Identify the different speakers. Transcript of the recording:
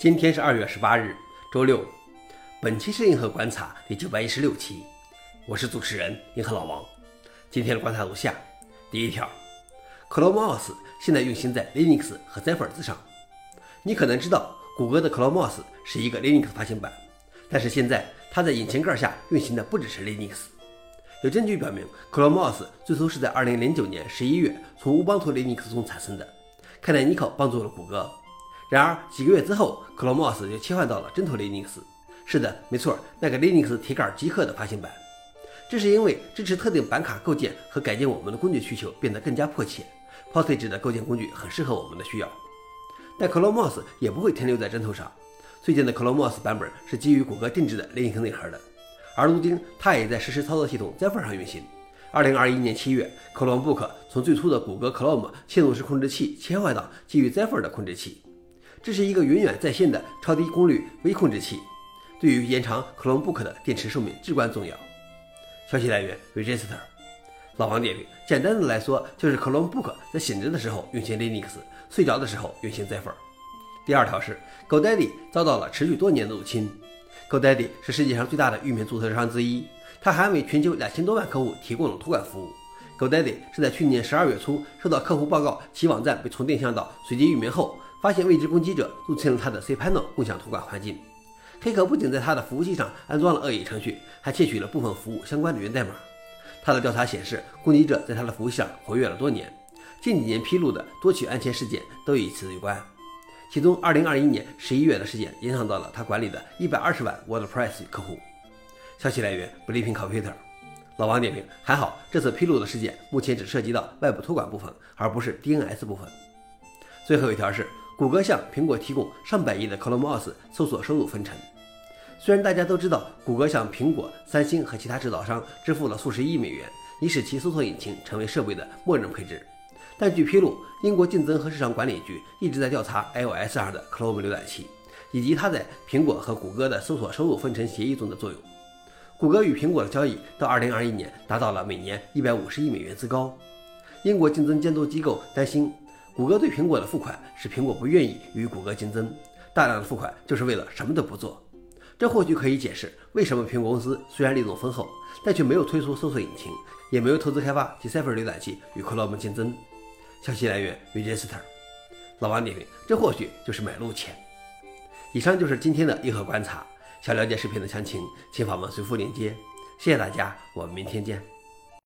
Speaker 1: 今天是二月十八日，周六。本期是银河观察第九百一十六期，我是主持人银河老王。今天的观察如下：第一条，ChromeOS 现在运行在 Linux 和 Zephyr 之上。你可能知道，谷歌的 ChromeOS 是一个 Linux 发行版，但是现在它在引擎盖下运行的不只是 Linux。有证据表明，ChromeOS 最初是在二零零九年十一月从乌邦图 Linux 中产生的。看来 Nico 帮助了谷歌。然而几个月之后，ChromeOS 就切换到了针头 Linux。是的，没错，那个 Linux 铁杆极客的发行版。这是因为支持特定板卡构建和改进我们的工具需求变得更加迫切 Postage 的构建工具很适合我们的需要。但 ChromeOS 也不会停留在针头上。最近的 ChromeOS 版本是基于谷歌定制的 Linux 内核的，而如今它也在实时操作系统 Zephyr 上运行。二零二一年七月，Chromebook 从最初的谷歌 Chrome 嵌入式控制器切换到基于 Zephyr 的控制器。这是一个远远在线的超低功率微控制器，对于延长 Chromebook 的电池寿命至关重要。消息来源：Register。老王点评：简单的来说，就是 Chromebook 在醒着的时候运行 Linux，睡着的时候运行 Zephyr。第二条是，GoDaddy 遭到了持续多年的入侵。GoDaddy 是世界上最大的域名注册商之一，它还为全球两千多万客户提供了托管服务。GoDaddy 是在去年十二月初收到客户报告其网站被重定向到随机域名后。发现未知攻击者入侵了他的 cPanel 共享托管环境，黑客不仅在他的服务器上安装了恶意程序，还窃取了部分服务相关的源代码。他的调查显示，攻击者在他的服务器上活跃了多年，近几年披露的多起安全事件都与此有关。其中，2021年11月的事件影响到了他管理的120万 WordPress 客户。消息来源：Blipping Computer。老王点评：还好，这次披露的事件目前只涉及到外部托管部分，而不是 DNS 部分。最后一条是。谷歌向苹果提供上百亿的 ChromeOS 搜索收入分成。虽然大家都知道，谷歌向苹果、三星和其他制造商支付了数十亿美元，以使其搜索引擎成为设备的默认配置，但据披露，英国竞争和市场管理局一直在调查 iOS 上的 Chrome 浏览器以及它在苹果和谷歌的搜索收入分成协议中的作用。谷歌与苹果的交易到2021年达到了每年150亿美元之高。英国竞争监督机构担心。谷歌对苹果的付款是苹果不愿意与谷歌竞争，大量的付款就是为了什么都不做。这或许可以解释为什么苹果公司虽然利润丰厚，但却没有推出搜索引擎，也没有投资开发 Zephyr 浏览器与 Chrome 竞争。消息来源：Register。老王点评：这或许就是买路钱。以上就是今天的硬核观察。想了解视频的详情，请访问随附链接。谢谢大家，我们明天见。